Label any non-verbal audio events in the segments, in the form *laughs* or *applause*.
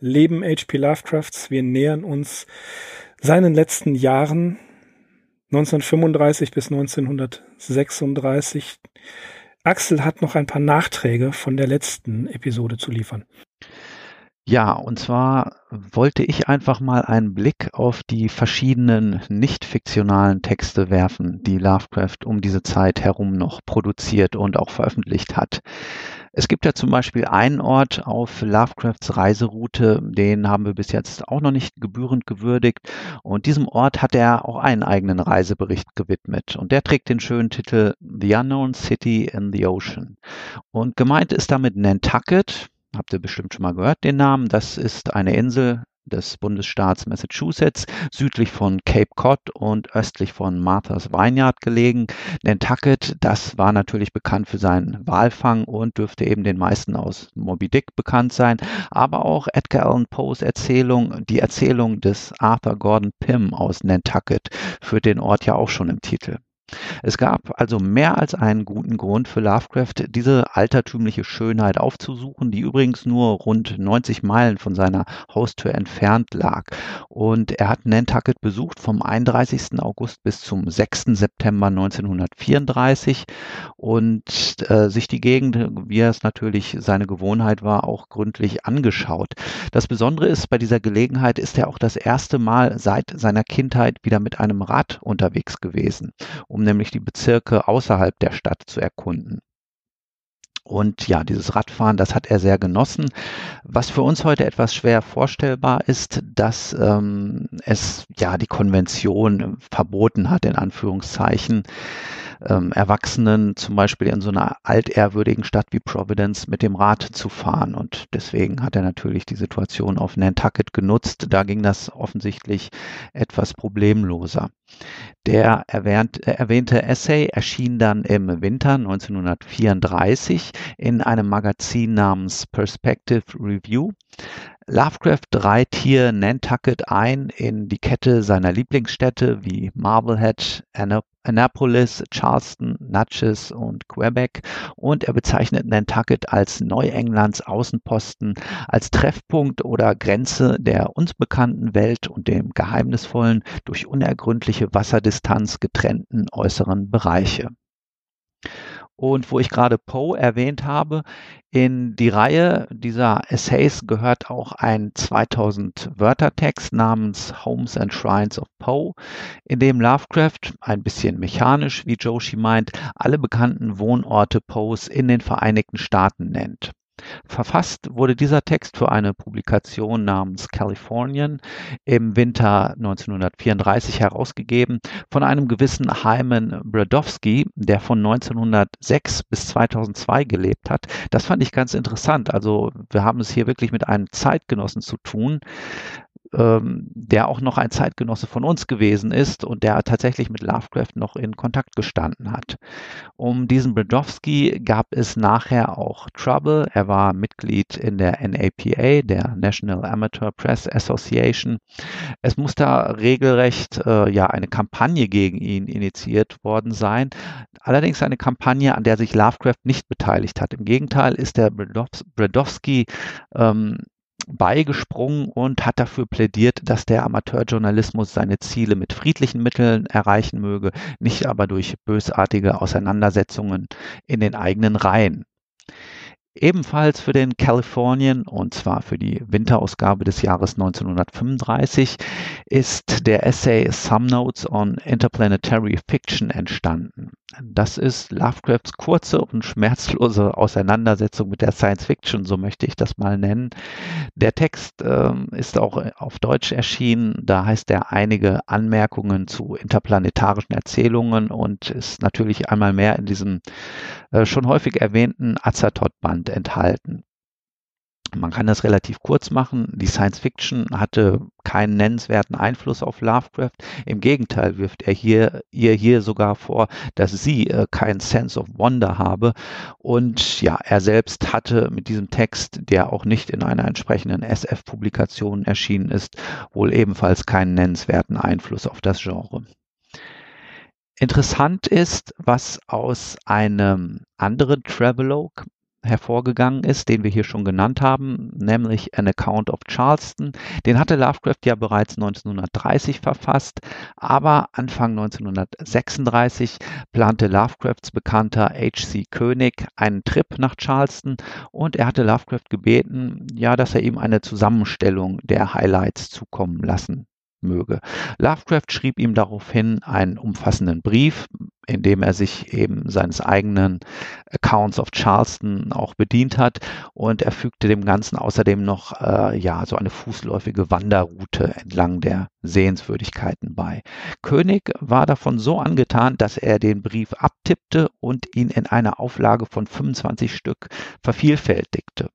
Leben H.P. Lovecrafts. Wir nähern uns seinen letzten Jahren 1935 bis 1936. Axel hat noch ein paar Nachträge von der letzten Episode zu liefern. Ja, und zwar wollte ich einfach mal einen Blick auf die verschiedenen nicht fiktionalen Texte werfen, die Lovecraft um diese Zeit herum noch produziert und auch veröffentlicht hat. Es gibt ja zum Beispiel einen Ort auf Lovecrafts Reiseroute, den haben wir bis jetzt auch noch nicht gebührend gewürdigt. Und diesem Ort hat er auch einen eigenen Reisebericht gewidmet. Und der trägt den schönen Titel The Unknown City in the Ocean. Und gemeint ist damit Nantucket. Habt ihr bestimmt schon mal gehört, den Namen. Das ist eine Insel des Bundesstaats Massachusetts, südlich von Cape Cod und östlich von Martha's Vineyard gelegen. Nantucket, das war natürlich bekannt für seinen Walfang und dürfte eben den meisten aus Moby Dick bekannt sein, aber auch Edgar Allan Poes Erzählung, die Erzählung des Arthur Gordon Pym aus Nantucket, führt den Ort ja auch schon im Titel. Es gab also mehr als einen guten Grund für Lovecraft, diese altertümliche Schönheit aufzusuchen, die übrigens nur rund 90 Meilen von seiner Haustür entfernt lag. Und er hat Nantucket besucht vom 31. August bis zum 6. September 1934 und äh, sich die Gegend, wie es natürlich seine Gewohnheit war, auch gründlich angeschaut. Das Besondere ist, bei dieser Gelegenheit ist er auch das erste Mal seit seiner Kindheit wieder mit einem Rad unterwegs gewesen um nämlich die Bezirke außerhalb der Stadt zu erkunden. Und ja, dieses Radfahren, das hat er sehr genossen. Was für uns heute etwas schwer vorstellbar ist, dass ähm, es ja die Konvention verboten hat, in Anführungszeichen, ähm, Erwachsenen zum Beispiel in so einer altehrwürdigen Stadt wie Providence mit dem Rad zu fahren. Und deswegen hat er natürlich die Situation auf Nantucket genutzt. Da ging das offensichtlich etwas problemloser. Der erwähnt, äh, erwähnte Essay erschien dann im Winter 1934 in einem Magazin namens Perspective Review. Lovecraft reiht hier Nantucket ein in die Kette seiner Lieblingsstädte wie Marblehead, Annapolis, Charleston, Natchez und Quebec und er bezeichnet Nantucket als Neuenglands Außenposten, als Treffpunkt oder Grenze der uns bekannten Welt und dem geheimnisvollen, durch unergründliche Wasserdistanz getrennten äußeren Bereiche. Und wo ich gerade Poe erwähnt habe, in die Reihe dieser Essays gehört auch ein 2000 Wörter Text namens Homes and Shrines of Poe, in dem Lovecraft, ein bisschen mechanisch, wie Joshi meint, alle bekannten Wohnorte Poes in den Vereinigten Staaten nennt. Verfasst wurde dieser Text für eine Publikation namens Californian im Winter 1934 herausgegeben von einem gewissen Hyman Brodowski, der von 1906 bis 2002 gelebt hat. Das fand ich ganz interessant. Also wir haben es hier wirklich mit einem Zeitgenossen zu tun, ähm, der auch noch ein Zeitgenosse von uns gewesen ist und der tatsächlich mit Lovecraft noch in Kontakt gestanden hat. Um diesen Brodowski gab es nachher auch Trouble. Er war Mitglied in der NAPA, der National Amateur Press Association. Es muss da regelrecht äh, ja eine Kampagne gegen ihn initiiert worden sein. Allerdings eine Kampagne, an der sich Lovecraft nicht beteiligt hat. Im Gegenteil ist der Brodowski ähm, beigesprungen und hat dafür plädiert, dass der Amateurjournalismus seine Ziele mit friedlichen Mitteln erreichen möge, nicht aber durch bösartige Auseinandersetzungen in den eigenen Reihen. Ebenfalls für den Californian, und zwar für die Winterausgabe des Jahres 1935, ist der Essay Some Notes on Interplanetary Fiction entstanden. Das ist Lovecrafts kurze und schmerzlose Auseinandersetzung mit der Science Fiction, so möchte ich das mal nennen. Der Text äh, ist auch auf Deutsch erschienen. Da heißt er einige Anmerkungen zu interplanetarischen Erzählungen und ist natürlich einmal mehr in diesem äh, schon häufig erwähnten Azathoth-Band enthalten. Man kann das relativ kurz machen. Die Science Fiction hatte keinen nennenswerten Einfluss auf Lovecraft. Im Gegenteil wirft er hier, ihr hier sogar vor, dass sie äh, keinen Sense of Wonder habe. Und ja, er selbst hatte mit diesem Text, der auch nicht in einer entsprechenden SF-Publikation erschienen ist, wohl ebenfalls keinen nennenswerten Einfluss auf das Genre. Interessant ist, was aus einem anderen Travelogue hervorgegangen ist, den wir hier schon genannt haben, nämlich An Account of Charleston. Den hatte Lovecraft ja bereits 1930 verfasst, aber Anfang 1936 plante Lovecrafts Bekannter H.C. König einen Trip nach Charleston und er hatte Lovecraft gebeten, ja, dass er ihm eine Zusammenstellung der Highlights zukommen lassen möge. Lovecraft schrieb ihm daraufhin einen umfassenden Brief, in dem er sich eben seines eigenen Accounts of Charleston auch bedient hat und er fügte dem Ganzen außerdem noch äh, ja so eine fußläufige Wanderroute entlang der Sehenswürdigkeiten bei. König war davon so angetan, dass er den Brief abtippte und ihn in einer Auflage von 25 Stück vervielfältigte.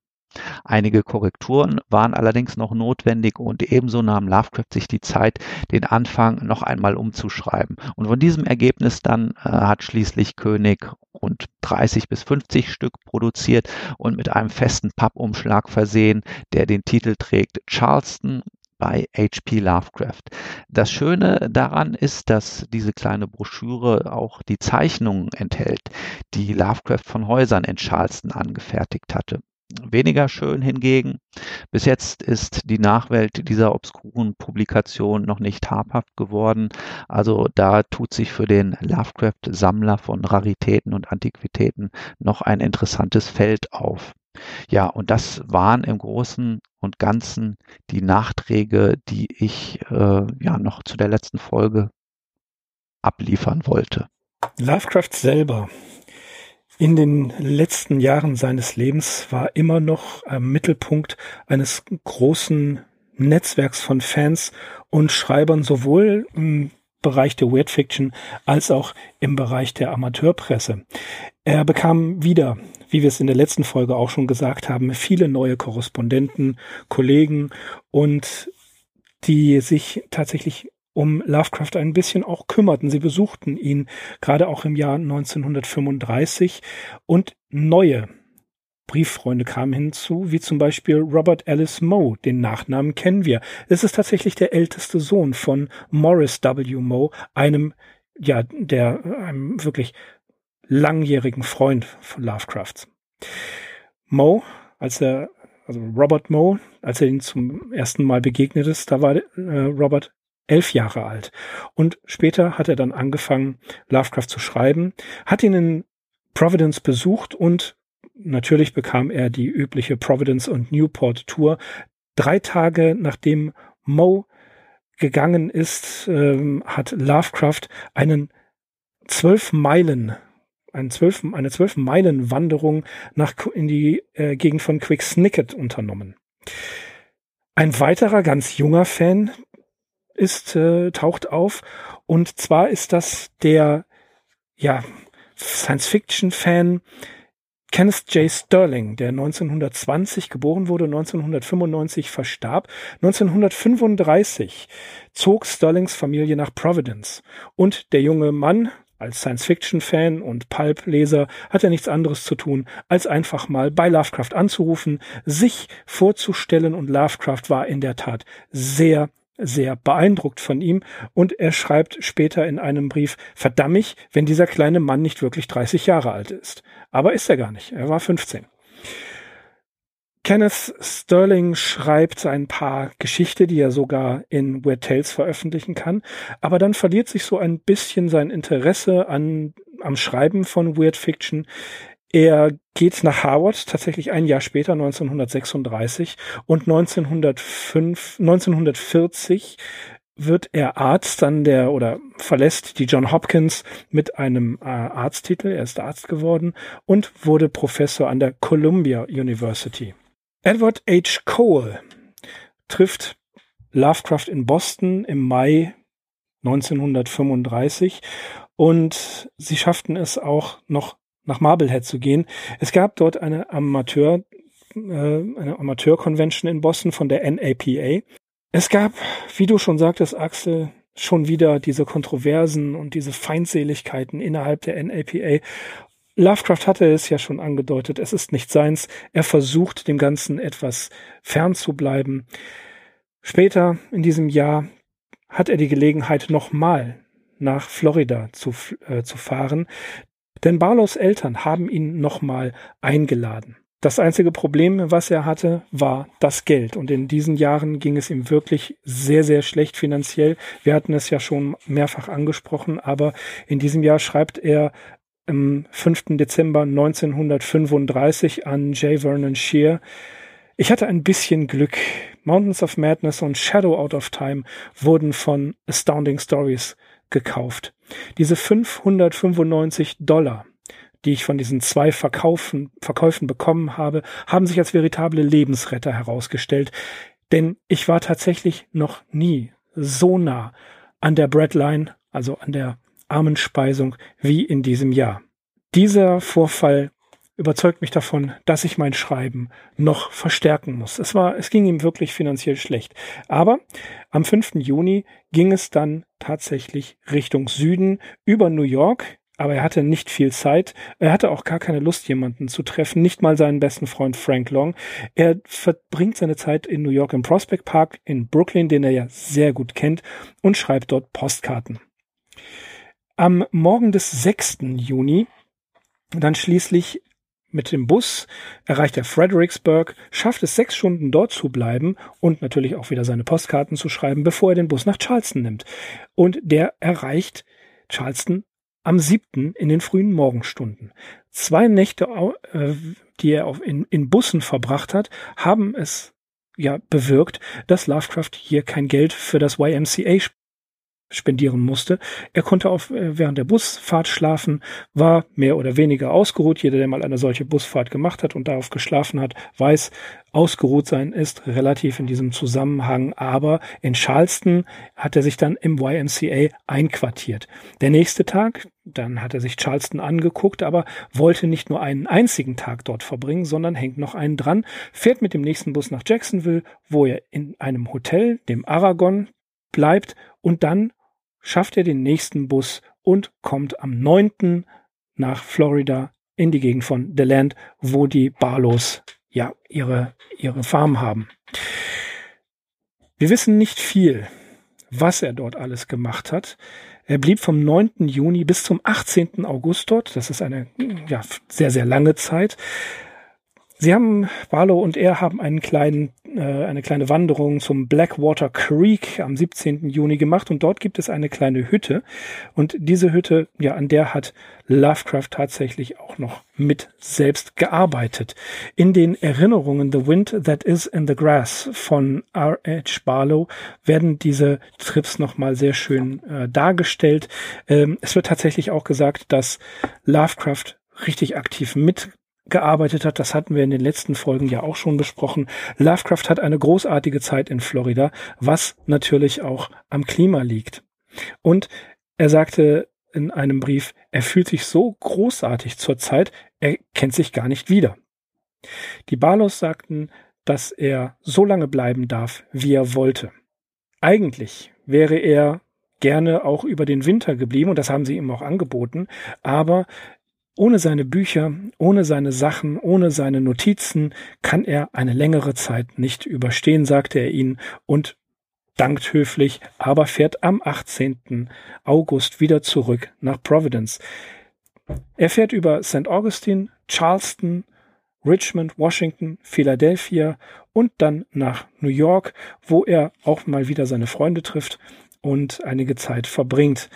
Einige Korrekturen waren allerdings noch notwendig und ebenso nahm Lovecraft sich die Zeit, den Anfang noch einmal umzuschreiben. Und von diesem Ergebnis dann äh, hat schließlich König rund 30 bis 50 Stück produziert und mit einem festen Pappumschlag versehen, der den Titel trägt Charleston bei H.P. Lovecraft. Das Schöne daran ist, dass diese kleine Broschüre auch die Zeichnungen enthält, die Lovecraft von Häusern in Charleston angefertigt hatte. Weniger schön hingegen, bis jetzt ist die Nachwelt dieser obskuren Publikation noch nicht habhaft geworden. Also da tut sich für den Lovecraft-Sammler von Raritäten und Antiquitäten noch ein interessantes Feld auf. Ja, und das waren im Großen und Ganzen die Nachträge, die ich äh, ja noch zu der letzten Folge abliefern wollte. Lovecraft selber in den letzten Jahren seines Lebens war immer noch am Mittelpunkt eines großen Netzwerks von Fans und Schreibern, sowohl im Bereich der Weird Fiction als auch im Bereich der Amateurpresse. Er bekam wieder, wie wir es in der letzten Folge auch schon gesagt haben, viele neue Korrespondenten, Kollegen und die sich tatsächlich um Lovecraft ein bisschen auch kümmerten. Sie besuchten ihn gerade auch im Jahr 1935 und neue Brieffreunde kamen hinzu, wie zum Beispiel Robert Ellis Moe, den Nachnamen kennen wir. Es ist tatsächlich der älteste Sohn von Morris W. Moe, einem, ja, der, einem wirklich langjährigen Freund von Lovecrafts. Moe, als er, also Robert Moe, als er ihn zum ersten Mal begegnet ist, da war äh, Robert elf Jahre alt. Und später hat er dann angefangen, Lovecraft zu schreiben, hat ihn in Providence besucht und natürlich bekam er die übliche Providence und Newport Tour. Drei Tage nachdem Moe gegangen ist, ähm, hat Lovecraft einen zwölf Meilen eine zwölf, eine zwölf Meilen Wanderung nach in die äh, Gegend von Quicksnicket unternommen. Ein weiterer ganz junger Fan, ist, äh, taucht auf. Und zwar ist das der, ja, Science-Fiction-Fan Kenneth J. Sterling, der 1920 geboren wurde, 1995 verstarb. 1935 zog Sterlings Familie nach Providence. Und der junge Mann, als Science-Fiction-Fan und Pulp-Leser hat er nichts anderes zu tun, als einfach mal bei Lovecraft anzurufen, sich vorzustellen und Lovecraft war in der Tat sehr sehr beeindruckt von ihm und er schreibt später in einem Brief, verdammig, wenn dieser kleine Mann nicht wirklich 30 Jahre alt ist. Aber ist er gar nicht, er war 15. Kenneth Sterling schreibt ein paar Geschichte, die er sogar in Weird Tales veröffentlichen kann, aber dann verliert sich so ein bisschen sein Interesse an, am Schreiben von Weird Fiction. Er geht nach Harvard, tatsächlich ein Jahr später, 1936, und 1905, 1940 wird er Arzt an der oder verlässt die John Hopkins mit einem äh, Arzttitel. Er ist Arzt geworden und wurde Professor an der Columbia University. Edward H. Cole trifft Lovecraft in Boston im Mai 1935 und sie schafften es auch noch nach Marblehead zu gehen. Es gab dort eine Amateur äh, eine Amateur-Convention in Boston von der NAPA. Es gab, wie du schon sagtest, Axel, schon wieder diese Kontroversen und diese Feindseligkeiten innerhalb der NAPA. Lovecraft hatte es ja schon angedeutet, es ist nicht seins. Er versucht dem Ganzen etwas fern zu bleiben. Später in diesem Jahr hat er die Gelegenheit, nochmal nach Florida zu, äh, zu fahren, denn Barlows Eltern haben ihn nochmal eingeladen. Das einzige Problem, was er hatte, war das Geld. Und in diesen Jahren ging es ihm wirklich sehr, sehr schlecht finanziell. Wir hatten es ja schon mehrfach angesprochen, aber in diesem Jahr schreibt er am 5. Dezember 1935 an J. Vernon Shear, ich hatte ein bisschen Glück. Mountains of Madness und Shadow Out of Time wurden von Astounding Stories gekauft. Diese 595 Dollar, die ich von diesen zwei Verkaufen, Verkäufen bekommen habe, haben sich als veritable Lebensretter herausgestellt. Denn ich war tatsächlich noch nie so nah an der Breadline, also an der Armenspeisung, wie in diesem Jahr. Dieser Vorfall überzeugt mich davon, dass ich mein Schreiben noch verstärken muss. Es war, es ging ihm wirklich finanziell schlecht. Aber am 5. Juni ging es dann tatsächlich Richtung Süden über New York. Aber er hatte nicht viel Zeit. Er hatte auch gar keine Lust, jemanden zu treffen. Nicht mal seinen besten Freund Frank Long. Er verbringt seine Zeit in New York im Prospect Park in Brooklyn, den er ja sehr gut kennt, und schreibt dort Postkarten. Am Morgen des 6. Juni dann schließlich mit dem Bus erreicht er Fredericksburg, schafft es sechs Stunden dort zu bleiben und natürlich auch wieder seine Postkarten zu schreiben, bevor er den Bus nach Charleston nimmt. Und der erreicht Charleston am siebten in den frühen Morgenstunden. Zwei Nächte, äh, die er in, in Bussen verbracht hat, haben es ja bewirkt, dass Lovecraft hier kein Geld für das YMCA spendieren musste. Er konnte auf, äh, während der Busfahrt schlafen, war mehr oder weniger ausgeruht. Jeder, der mal eine solche Busfahrt gemacht hat und darauf geschlafen hat, weiß, ausgeruht sein ist relativ in diesem Zusammenhang. Aber in Charleston hat er sich dann im YMCA einquartiert. Der nächste Tag, dann hat er sich Charleston angeguckt, aber wollte nicht nur einen einzigen Tag dort verbringen, sondern hängt noch einen dran, fährt mit dem nächsten Bus nach Jacksonville, wo er in einem Hotel, dem Aragon, bleibt und dann schafft er den nächsten Bus und kommt am 9. nach Florida in die Gegend von DeLand, wo die Barlows ja ihre, ihre Farm haben. Wir wissen nicht viel, was er dort alles gemacht hat. Er blieb vom 9. Juni bis zum 18. August dort. Das ist eine ja, sehr, sehr lange Zeit. Sie haben, Barlow und er haben einen kleinen, äh, eine kleine Wanderung zum Blackwater Creek am 17. Juni gemacht und dort gibt es eine kleine Hütte und diese Hütte, ja, an der hat Lovecraft tatsächlich auch noch mit selbst gearbeitet. In den Erinnerungen The Wind That Is in the Grass von R.H. Barlow werden diese Trips nochmal sehr schön äh, dargestellt. Ähm, es wird tatsächlich auch gesagt, dass Lovecraft richtig aktiv mit gearbeitet hat, das hatten wir in den letzten Folgen ja auch schon besprochen. Lovecraft hat eine großartige Zeit in Florida, was natürlich auch am Klima liegt. Und er sagte in einem Brief, er fühlt sich so großartig zurzeit, er kennt sich gar nicht wieder. Die Barlows sagten, dass er so lange bleiben darf, wie er wollte. Eigentlich wäre er gerne auch über den Winter geblieben und das haben sie ihm auch angeboten, aber ohne seine Bücher, ohne seine Sachen, ohne seine Notizen kann er eine längere Zeit nicht überstehen, sagte er ihnen und dankt höflich, aber fährt am 18. August wieder zurück nach Providence. Er fährt über St. Augustine, Charleston, Richmond, Washington, Philadelphia und dann nach New York, wo er auch mal wieder seine Freunde trifft und einige Zeit verbringt.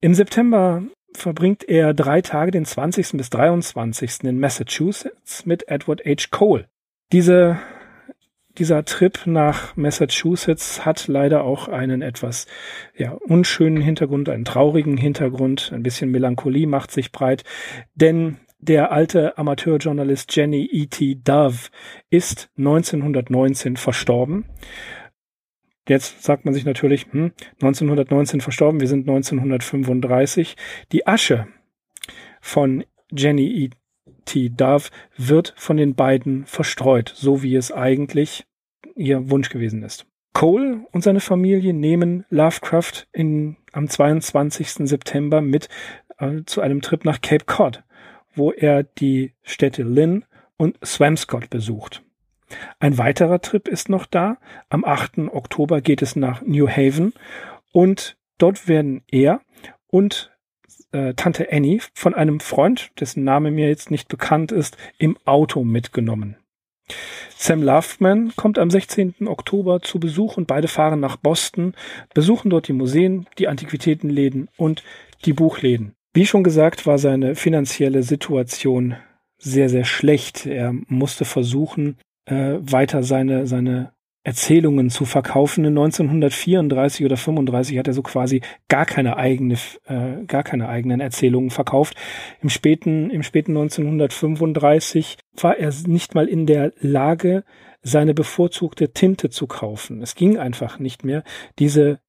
Im September verbringt er drei Tage, den 20. bis 23. in Massachusetts mit Edward H. Cole. Diese, dieser Trip nach Massachusetts hat leider auch einen etwas ja, unschönen Hintergrund, einen traurigen Hintergrund, ein bisschen Melancholie macht sich breit, denn der alte Amateurjournalist Jenny E.T. Dove ist 1919 verstorben Jetzt sagt man sich natürlich, hm, 1919 verstorben, wir sind 1935. Die Asche von Jenny E. T. Dove wird von den beiden verstreut, so wie es eigentlich ihr Wunsch gewesen ist. Cole und seine Familie nehmen Lovecraft in, am 22. September mit äh, zu einem Trip nach Cape Cod, wo er die Städte Lynn und Swampscott besucht. Ein weiterer Trip ist noch da. Am 8. Oktober geht es nach New Haven und dort werden er und äh, Tante Annie von einem Freund, dessen Name mir jetzt nicht bekannt ist, im Auto mitgenommen. Sam Loveman kommt am 16. Oktober zu Besuch und beide fahren nach Boston, besuchen dort die Museen, die Antiquitätenläden und die Buchläden. Wie schon gesagt, war seine finanzielle Situation sehr, sehr schlecht. Er musste versuchen, äh, weiter seine, seine Erzählungen zu verkaufen. In 1934 oder 35 hat er so quasi gar keine eigene, äh, gar keine eigenen Erzählungen verkauft. Im späten, im späten 1935 war er nicht mal in der Lage, seine bevorzugte Tinte zu kaufen. Es ging einfach nicht mehr. Diese,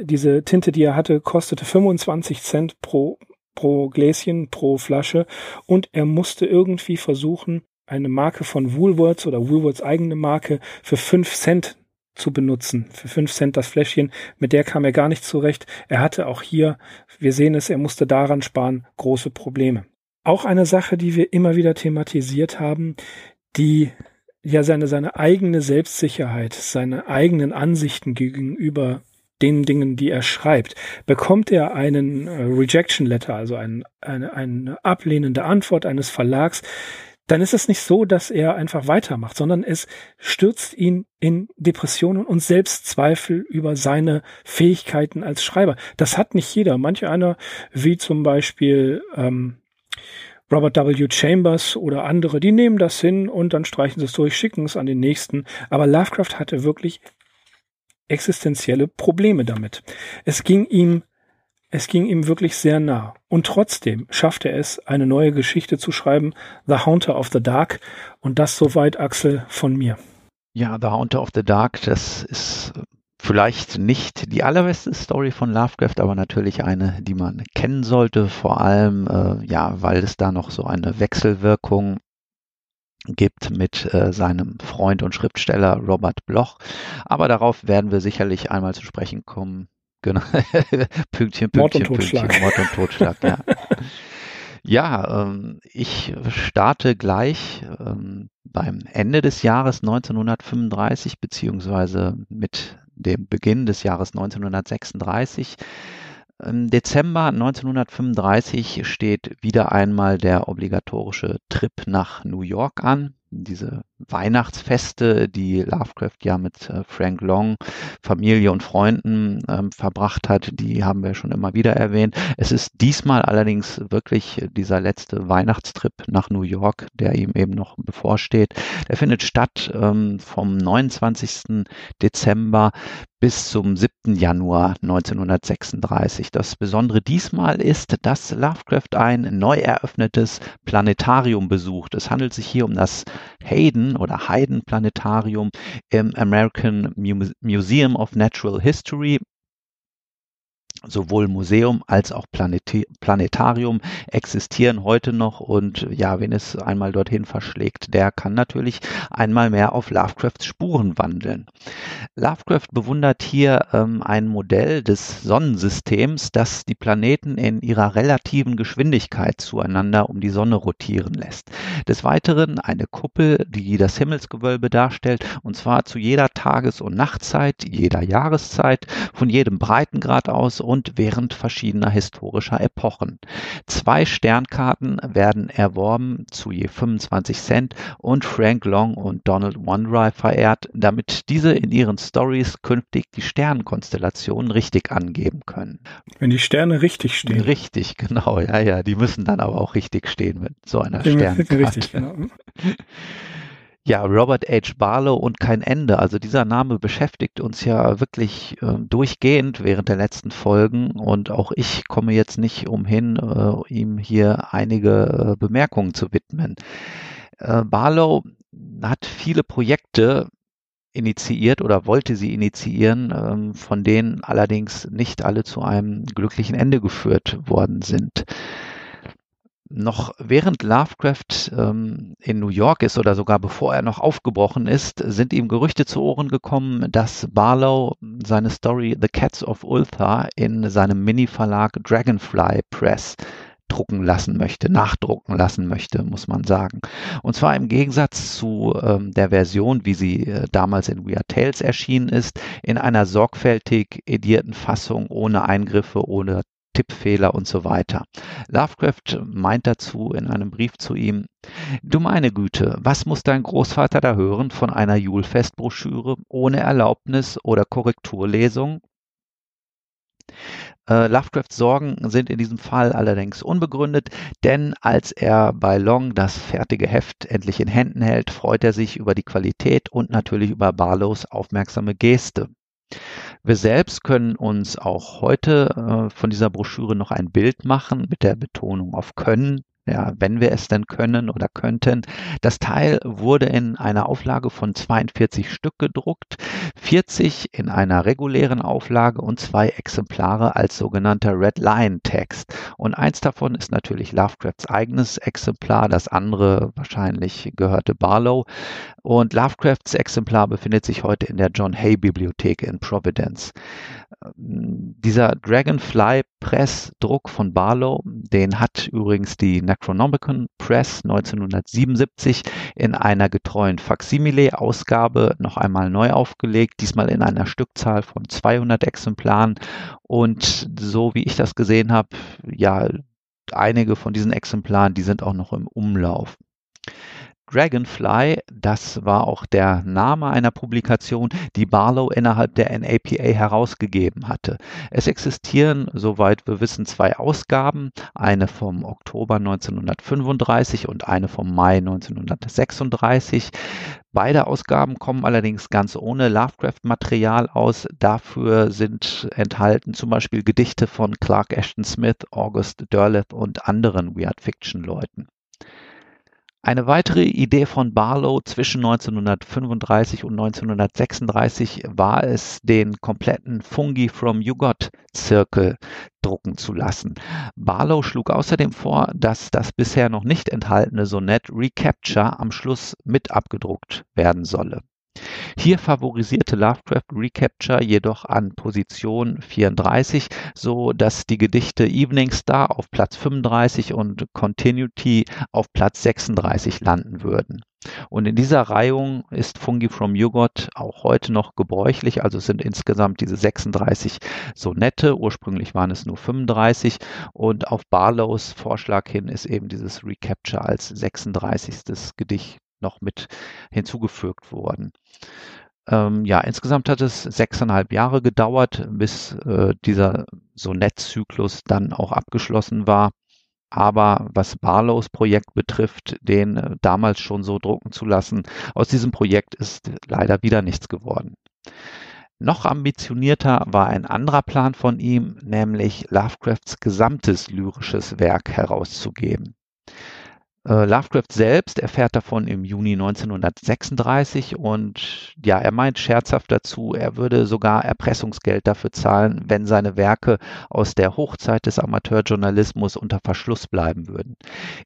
diese Tinte, die er hatte, kostete 25 Cent pro, pro Gläschen, pro Flasche und er musste irgendwie versuchen, eine Marke von Woolworths oder Woolworths eigene Marke für fünf Cent zu benutzen. Für fünf Cent das Fläschchen. Mit der kam er gar nicht zurecht. Er hatte auch hier, wir sehen es, er musste daran sparen, große Probleme. Auch eine Sache, die wir immer wieder thematisiert haben, die ja seine, seine eigene Selbstsicherheit, seine eigenen Ansichten gegenüber den Dingen, die er schreibt. Bekommt er einen äh, Rejection Letter, also ein, eine, eine ablehnende Antwort eines Verlags, dann ist es nicht so, dass er einfach weitermacht, sondern es stürzt ihn in Depressionen und Selbstzweifel über seine Fähigkeiten als Schreiber. Das hat nicht jeder. Manche einer, wie zum Beispiel ähm, Robert W. Chambers oder andere, die nehmen das hin und dann streichen sie es durch, schicken es an den nächsten. Aber Lovecraft hatte wirklich existenzielle Probleme damit. Es ging ihm es ging ihm wirklich sehr nah. Und trotzdem schaffte er es, eine neue Geschichte zu schreiben, The Haunter of the Dark. Und das soweit, Axel, von mir. Ja, The Haunter of the Dark, das ist vielleicht nicht die allerbeste Story von Lovecraft, aber natürlich eine, die man kennen sollte, vor allem, äh, ja, weil es da noch so eine Wechselwirkung gibt mit äh, seinem Freund und Schriftsteller Robert Bloch. Aber darauf werden wir sicherlich einmal zu sprechen kommen, Genau. Pünktchen, *laughs* Pünktchen, Mord und Totschlag. Pünktchen, Mord und Totschlag, ja. *laughs* ja, ähm, ich starte gleich ähm, beim Ende des Jahres 1935 beziehungsweise mit dem Beginn des Jahres 1936. Im Dezember 1935 steht wieder einmal der obligatorische Trip nach New York an diese Weihnachtsfeste, die Lovecraft ja mit äh, Frank Long, Familie und Freunden ähm, verbracht hat, die haben wir schon immer wieder erwähnt. Es ist diesmal allerdings wirklich dieser letzte Weihnachtstrip nach New York, der ihm eben noch bevorsteht. Der findet statt ähm, vom 29. Dezember bis zum 7. Januar 1936. Das Besondere diesmal ist, dass Lovecraft ein neu eröffnetes Planetarium besucht. Es handelt sich hier um das Hayden oder Hayden Planetarium im American Museum of Natural History sowohl Museum als auch Planetarium existieren heute noch und ja, wen es einmal dorthin verschlägt, der kann natürlich einmal mehr auf Lovecrafts Spuren wandeln. Lovecraft bewundert hier ähm, ein Modell des Sonnensystems, das die Planeten in ihrer relativen Geschwindigkeit zueinander um die Sonne rotieren lässt. Des Weiteren eine Kuppel, die das Himmelsgewölbe darstellt und zwar zu jeder Tages- und Nachtzeit, jeder Jahreszeit, von jedem Breitengrad aus und während verschiedener historischer Epochen. Zwei Sternkarten werden erworben zu je 25 Cent und Frank Long und Donald Wondry verehrt, damit diese in ihren Stories künftig die Sternenkonstellationen richtig angeben können. Wenn die Sterne richtig stehen. Richtig, genau, ja, ja. Die müssen dann aber auch richtig stehen mit so einer Sternkarte. Richtig, genau. Ja, Robert H. Barlow und kein Ende. Also dieser Name beschäftigt uns ja wirklich äh, durchgehend während der letzten Folgen und auch ich komme jetzt nicht umhin, äh, ihm hier einige äh, Bemerkungen zu widmen. Äh, Barlow hat viele Projekte initiiert oder wollte sie initiieren, ähm, von denen allerdings nicht alle zu einem glücklichen Ende geführt worden sind. Noch während Lovecraft ähm, in New York ist oder sogar bevor er noch aufgebrochen ist, sind ihm Gerüchte zu Ohren gekommen, dass Barlow seine Story The Cats of Ulthar in seinem Mini-Verlag Dragonfly Press drucken lassen möchte, nachdrucken lassen möchte, muss man sagen. Und zwar im Gegensatz zu ähm, der Version, wie sie äh, damals in Weird Tales erschienen ist, in einer sorgfältig edierten Fassung ohne Eingriffe, ohne Tippfehler und so weiter. Lovecraft meint dazu in einem Brief zu ihm, Du meine Güte, was muss dein Großvater da hören von einer Julfestbroschüre ohne Erlaubnis oder Korrekturlesung? Äh, Lovecrafts Sorgen sind in diesem Fall allerdings unbegründet, denn als er bei Long das fertige Heft endlich in Händen hält, freut er sich über die Qualität und natürlich über Barlows aufmerksame Geste. Wir selbst können uns auch heute äh, von dieser Broschüre noch ein Bild machen mit der Betonung auf können ja, wenn wir es denn können oder könnten. Das Teil wurde in einer Auflage von 42 Stück gedruckt, 40 in einer regulären Auflage und zwei Exemplare als sogenannter Red Line Text. Und eins davon ist natürlich Lovecrafts eigenes Exemplar, das andere wahrscheinlich gehörte Barlow. Und Lovecrafts Exemplar befindet sich heute in der John Hay Bibliothek in Providence. Dieser Dragonfly Press Druck von Barlow, den hat übrigens die Necronomicon Press 1977 in einer getreuen Faksimile-Ausgabe noch einmal neu aufgelegt, diesmal in einer Stückzahl von 200 Exemplaren. Und so wie ich das gesehen habe, ja, einige von diesen Exemplaren, die sind auch noch im Umlauf. Dragonfly, das war auch der Name einer Publikation, die Barlow innerhalb der NAPA herausgegeben hatte. Es existieren, soweit wir wissen, zwei Ausgaben, eine vom Oktober 1935 und eine vom Mai 1936. Beide Ausgaben kommen allerdings ganz ohne Lovecraft-Material aus. Dafür sind enthalten zum Beispiel Gedichte von Clark Ashton Smith, August Derleth und anderen Weird-Fiction-Leuten. Eine weitere Idee von Barlow zwischen 1935 und 1936 war es, den kompletten Fungi from Jugot Zirkel drucken zu lassen. Barlow schlug außerdem vor, dass das bisher noch nicht enthaltene Sonett Recapture am Schluss mit abgedruckt werden solle. Hier favorisierte Lovecraft Recapture jedoch an Position 34, so dass die Gedichte Evening Star auf Platz 35 und Continuity auf Platz 36 landen würden. Und in dieser Reihung ist Fungi from Jugot auch heute noch gebräuchlich. Also sind insgesamt diese 36 Sonette. Ursprünglich waren es nur 35. Und auf Barlows Vorschlag hin ist eben dieses Recapture als 36. Gedicht noch mit hinzugefügt worden. Ähm, ja, insgesamt hat es sechseinhalb Jahre gedauert, bis äh, dieser Sonettzyklus dann auch abgeschlossen war. Aber was Barlows Projekt betrifft, den äh, damals schon so drucken zu lassen, aus diesem Projekt ist leider wieder nichts geworden. Noch ambitionierter war ein anderer Plan von ihm, nämlich Lovecrafts gesamtes lyrisches Werk herauszugeben. Äh, Lovecraft selbst erfährt davon im Juni 1936 und ja, er meint scherzhaft dazu, er würde sogar Erpressungsgeld dafür zahlen, wenn seine Werke aus der Hochzeit des Amateurjournalismus unter Verschluss bleiben würden.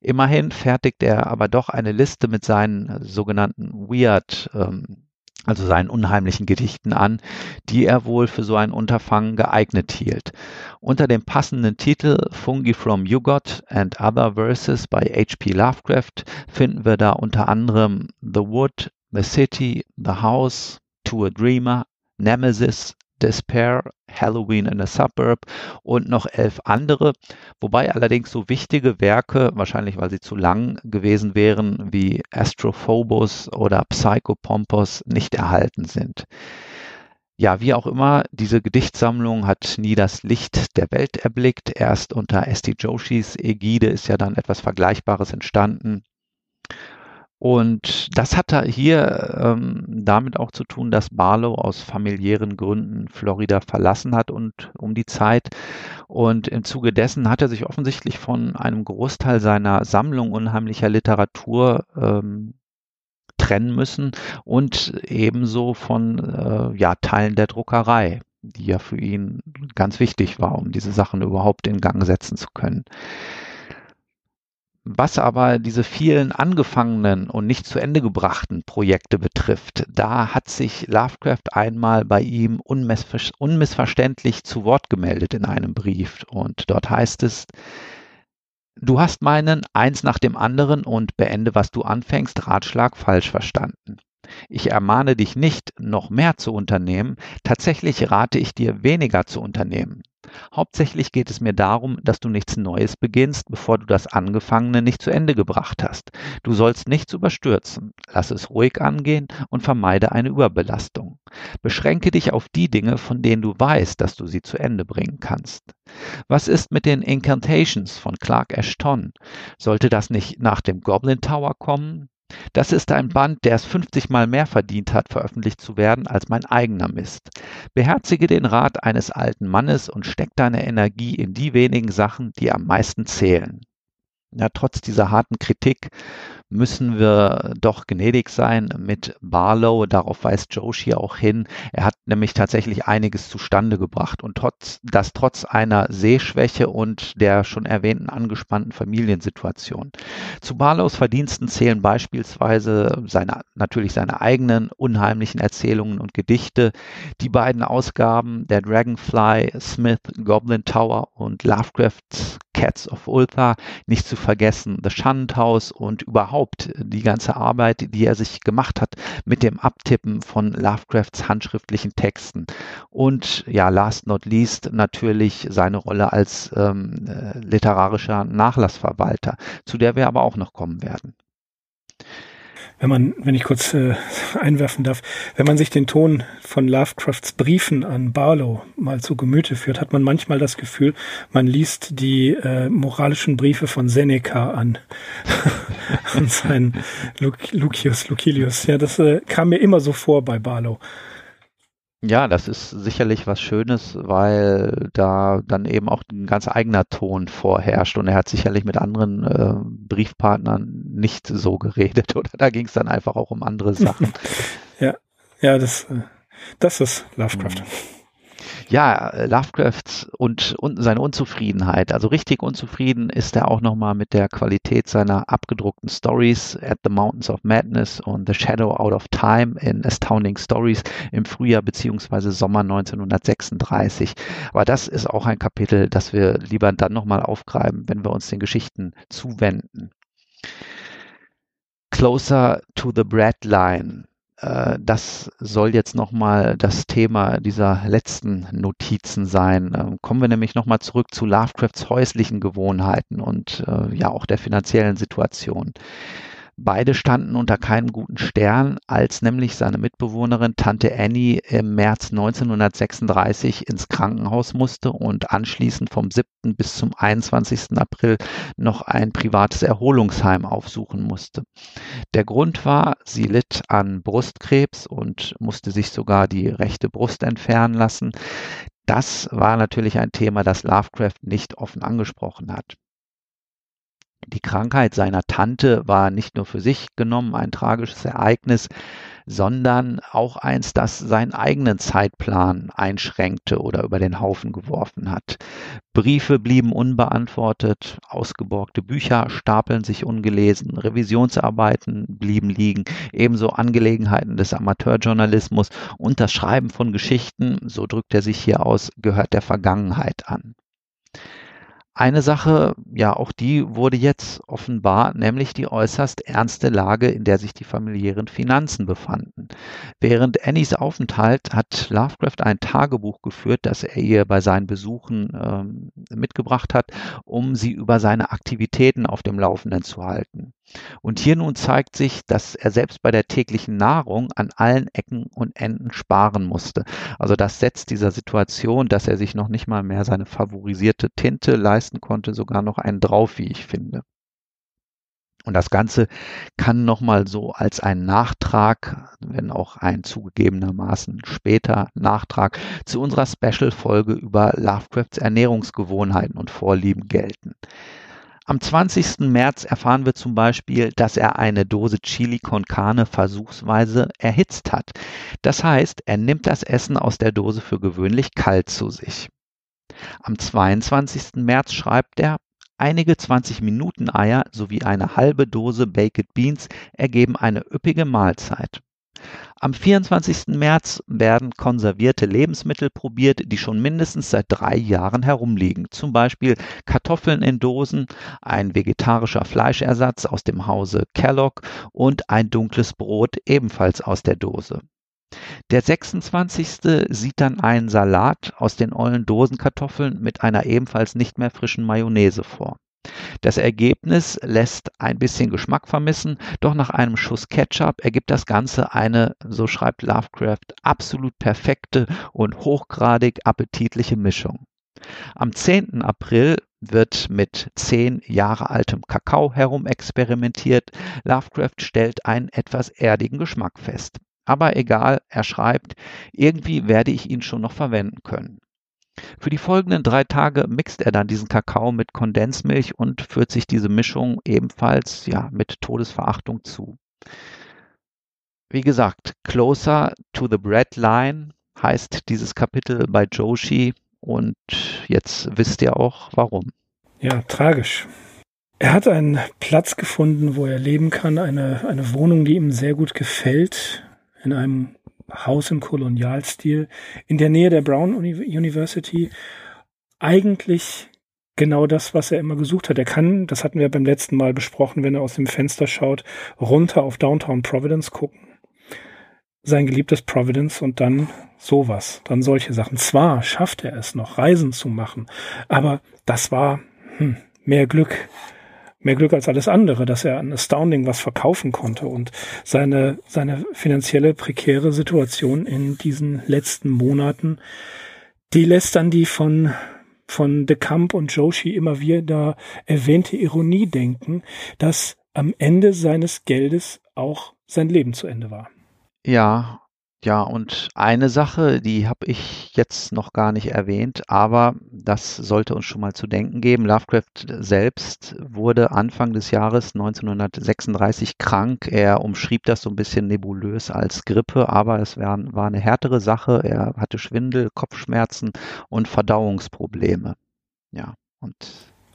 Immerhin fertigt er aber doch eine Liste mit seinen sogenannten Weird ähm, also seinen unheimlichen Gedichten an, die er wohl für so ein Unterfangen geeignet hielt. Unter dem passenden Titel Fungi from Jugot and Other Verses by H.P. Lovecraft finden wir da unter anderem The Wood, The City, The House, To a Dreamer, Nemesis, Despair, Halloween in a Suburb und noch elf andere, wobei allerdings so wichtige Werke, wahrscheinlich weil sie zu lang gewesen wären, wie Astrophobos oder Psychopompos nicht erhalten sind. Ja, wie auch immer, diese Gedichtsammlung hat nie das Licht der Welt erblickt. Erst unter Esti Joshis Ägide ist ja dann etwas Vergleichbares entstanden. Und das hatte hier ähm, damit auch zu tun, dass Barlow aus familiären Gründen Florida verlassen hat und um die Zeit. Und im Zuge dessen hat er sich offensichtlich von einem Großteil seiner Sammlung unheimlicher Literatur ähm, trennen müssen und ebenso von äh, ja, Teilen der Druckerei, die ja für ihn ganz wichtig war, um diese Sachen überhaupt in Gang setzen zu können. Was aber diese vielen angefangenen und nicht zu Ende gebrachten Projekte betrifft, da hat sich Lovecraft einmal bei ihm unmissver unmissverständlich zu Wort gemeldet in einem Brief. Und dort heißt es, Du hast meinen eins nach dem anderen und beende, was du anfängst, Ratschlag falsch verstanden. Ich ermahne dich nicht, noch mehr zu unternehmen, tatsächlich rate ich dir, weniger zu unternehmen. Hauptsächlich geht es mir darum, dass du nichts Neues beginnst, bevor du das Angefangene nicht zu Ende gebracht hast. Du sollst nichts überstürzen. Lass es ruhig angehen und vermeide eine Überbelastung. Beschränke dich auf die Dinge, von denen du weißt, dass du sie zu Ende bringen kannst. Was ist mit den Incantations von Clark Ashton? Sollte das nicht nach dem Goblin Tower kommen? Das ist ein Band, der es 50 Mal mehr verdient hat, veröffentlicht zu werden, als mein eigener Mist. Beherzige den Rat eines alten Mannes und steck deine Energie in die wenigen Sachen, die am meisten zählen. Ja, trotz dieser harten Kritik müssen wir doch gnädig sein mit Barlow. Darauf weist Joshi auch hin. Er hat nämlich tatsächlich einiges zustande gebracht und trotz, das trotz einer Sehschwäche und der schon erwähnten angespannten Familiensituation. Zu Barlows Verdiensten zählen beispielsweise seine, natürlich seine eigenen unheimlichen Erzählungen und Gedichte, die beiden Ausgaben der Dragonfly, Smith, Goblin Tower und Lovecraft's Cats of Ulthar, nicht zu vergessen The Shunned House und überhaupt die ganze Arbeit, die er sich gemacht hat mit dem Abtippen von Lovecrafts handschriftlichen Texten. Und ja, last not least natürlich seine Rolle als ähm, äh, literarischer Nachlassverwalter, zu der wir aber auch noch kommen werden wenn man, wenn ich kurz äh, *laughs* einwerfen darf, wenn man sich den Ton von Lovecrafts Briefen an Barlow mal zu Gemüte führt, hat man manchmal das Gefühl, man liest die äh, moralischen Briefe von Seneca an, *laughs* an seinen Lucius Lucilius. Ja, das äh, kam mir immer so vor bei Barlow. Ja, das ist sicherlich was Schönes, weil da dann eben auch ein ganz eigener Ton vorherrscht und er hat sicherlich mit anderen äh, Briefpartnern nicht so geredet *laughs* oder da ging es dann einfach auch um andere Sachen. *laughs* ja, ja, das, äh, das ist Lovecraft. Mhm ja, Lovecraft und, und seine Unzufriedenheit. Also richtig unzufrieden ist er auch nochmal mit der Qualität seiner abgedruckten Stories At the Mountains of Madness und The Shadow Out of Time in Astounding Stories im Frühjahr beziehungsweise Sommer 1936. Aber das ist auch ein Kapitel, das wir lieber dann nochmal aufgreifen, wenn wir uns den Geschichten zuwenden. Closer to the Breadline äh, das soll jetzt nochmal das Thema dieser letzten Notizen sein. Ähm, kommen wir nämlich nochmal zurück zu Lovecrafts häuslichen Gewohnheiten und äh, ja auch der finanziellen Situation. Beide standen unter keinem guten Stern, als nämlich seine Mitbewohnerin Tante Annie im März 1936 ins Krankenhaus musste und anschließend vom 7. bis zum 21. April noch ein privates Erholungsheim aufsuchen musste. Der Grund war, sie litt an Brustkrebs und musste sich sogar die rechte Brust entfernen lassen. Das war natürlich ein Thema, das Lovecraft nicht offen angesprochen hat. Die Krankheit seiner Tante war nicht nur für sich genommen ein tragisches Ereignis, sondern auch eins, das seinen eigenen Zeitplan einschränkte oder über den Haufen geworfen hat. Briefe blieben unbeantwortet, ausgeborgte Bücher stapeln sich ungelesen, Revisionsarbeiten blieben liegen, ebenso Angelegenheiten des Amateurjournalismus und das Schreiben von Geschichten, so drückt er sich hier aus, gehört der Vergangenheit an. Eine Sache, ja, auch die wurde jetzt offenbar, nämlich die äußerst ernste Lage, in der sich die familiären Finanzen befanden. Während Annies Aufenthalt hat Lovecraft ein Tagebuch geführt, das er ihr bei seinen Besuchen ähm, mitgebracht hat, um sie über seine Aktivitäten auf dem Laufenden zu halten. Und hier nun zeigt sich, dass er selbst bei der täglichen Nahrung an allen Ecken und Enden sparen musste. Also das setzt dieser Situation, dass er sich noch nicht mal mehr seine favorisierte Tinte leisten konnte, sogar noch einen drauf, wie ich finde. Und das Ganze kann nochmal so als ein Nachtrag, wenn auch ein zugegebenermaßen später Nachtrag zu unserer Special-Folge über Lovecrafts Ernährungsgewohnheiten und Vorlieben gelten. Am 20. März erfahren wir zum Beispiel, dass er eine Dose Chili con Carne versuchsweise erhitzt hat. Das heißt, er nimmt das Essen aus der Dose für gewöhnlich kalt zu sich. Am 22. März schreibt er, Einige 20-Minuten-Eier sowie eine halbe Dose Baked Beans ergeben eine üppige Mahlzeit. Am 24. März werden konservierte Lebensmittel probiert, die schon mindestens seit drei Jahren herumliegen. Zum Beispiel Kartoffeln in Dosen, ein vegetarischer Fleischersatz aus dem Hause Kellogg und ein dunkles Brot ebenfalls aus der Dose. Der 26. sieht dann einen Salat aus den ollen Dosenkartoffeln mit einer ebenfalls nicht mehr frischen Mayonnaise vor. Das Ergebnis lässt ein bisschen Geschmack vermissen, doch nach einem Schuss Ketchup ergibt das Ganze eine, so schreibt Lovecraft, absolut perfekte und hochgradig appetitliche Mischung. Am 10. April wird mit zehn Jahre altem Kakao herumexperimentiert. Lovecraft stellt einen etwas erdigen Geschmack fest. Aber egal, er schreibt, irgendwie werde ich ihn schon noch verwenden können. Für die folgenden drei Tage mixt er dann diesen Kakao mit Kondensmilch und führt sich diese Mischung ebenfalls ja, mit Todesverachtung zu. Wie gesagt, Closer to the Bread Line heißt dieses Kapitel bei Joshi und jetzt wisst ihr auch warum. Ja, tragisch. Er hat einen Platz gefunden, wo er leben kann, eine, eine Wohnung, die ihm sehr gut gefällt in einem Haus im Kolonialstil in der Nähe der Brown University. Eigentlich genau das, was er immer gesucht hat. Er kann, das hatten wir beim letzten Mal besprochen, wenn er aus dem Fenster schaut, runter auf Downtown Providence gucken. Sein geliebtes Providence und dann sowas, dann solche Sachen. Zwar schafft er es noch, Reisen zu machen, aber das war hm, mehr Glück mehr Glück als alles andere, dass er an Astounding was verkaufen konnte und seine, seine finanzielle prekäre Situation in diesen letzten Monaten, die lässt dann die von von De Camp und Joshi immer wieder erwähnte Ironie denken, dass am Ende seines Geldes auch sein Leben zu Ende war. Ja, ja, und eine Sache, die habe ich jetzt noch gar nicht erwähnt, aber das sollte uns schon mal zu denken geben. Lovecraft selbst wurde Anfang des Jahres 1936 krank. Er umschrieb das so ein bisschen nebulös als Grippe, aber es war, war eine härtere Sache. Er hatte Schwindel, Kopfschmerzen und Verdauungsprobleme. Ja, und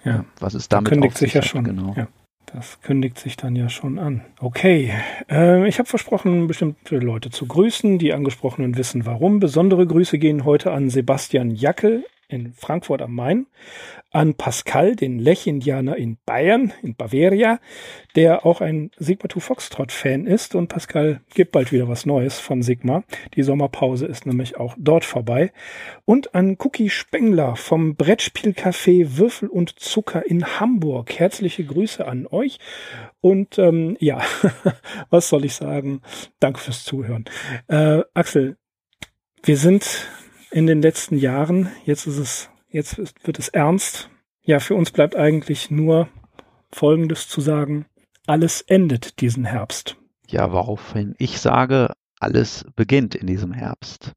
ja, was ist damit? Kündigt sich ja schon. Genau. Ja. Das kündigt sich dann ja schon an. Okay, äh, ich habe versprochen, bestimmte Leute zu grüßen. Die angesprochenen wissen warum. Besondere Grüße gehen heute an Sebastian Jackel, in Frankfurt am Main, an Pascal, den Lech-Indianer in Bayern, in Bavaria, der auch ein Sigma 2 Foxtrot-Fan ist. Und Pascal gibt bald wieder was Neues von Sigma. Die Sommerpause ist nämlich auch dort vorbei. Und an Cookie Spengler vom Brettspielcafé Würfel und Zucker in Hamburg. Herzliche Grüße an euch. Und ähm, ja, *laughs* was soll ich sagen? Danke fürs Zuhören. Äh, Axel, wir sind in den letzten Jahren. Jetzt ist es, jetzt wird es ernst. Ja, für uns bleibt eigentlich nur Folgendes zu sagen. Alles endet diesen Herbst. Ja, woraufhin ich sage, alles beginnt in diesem Herbst.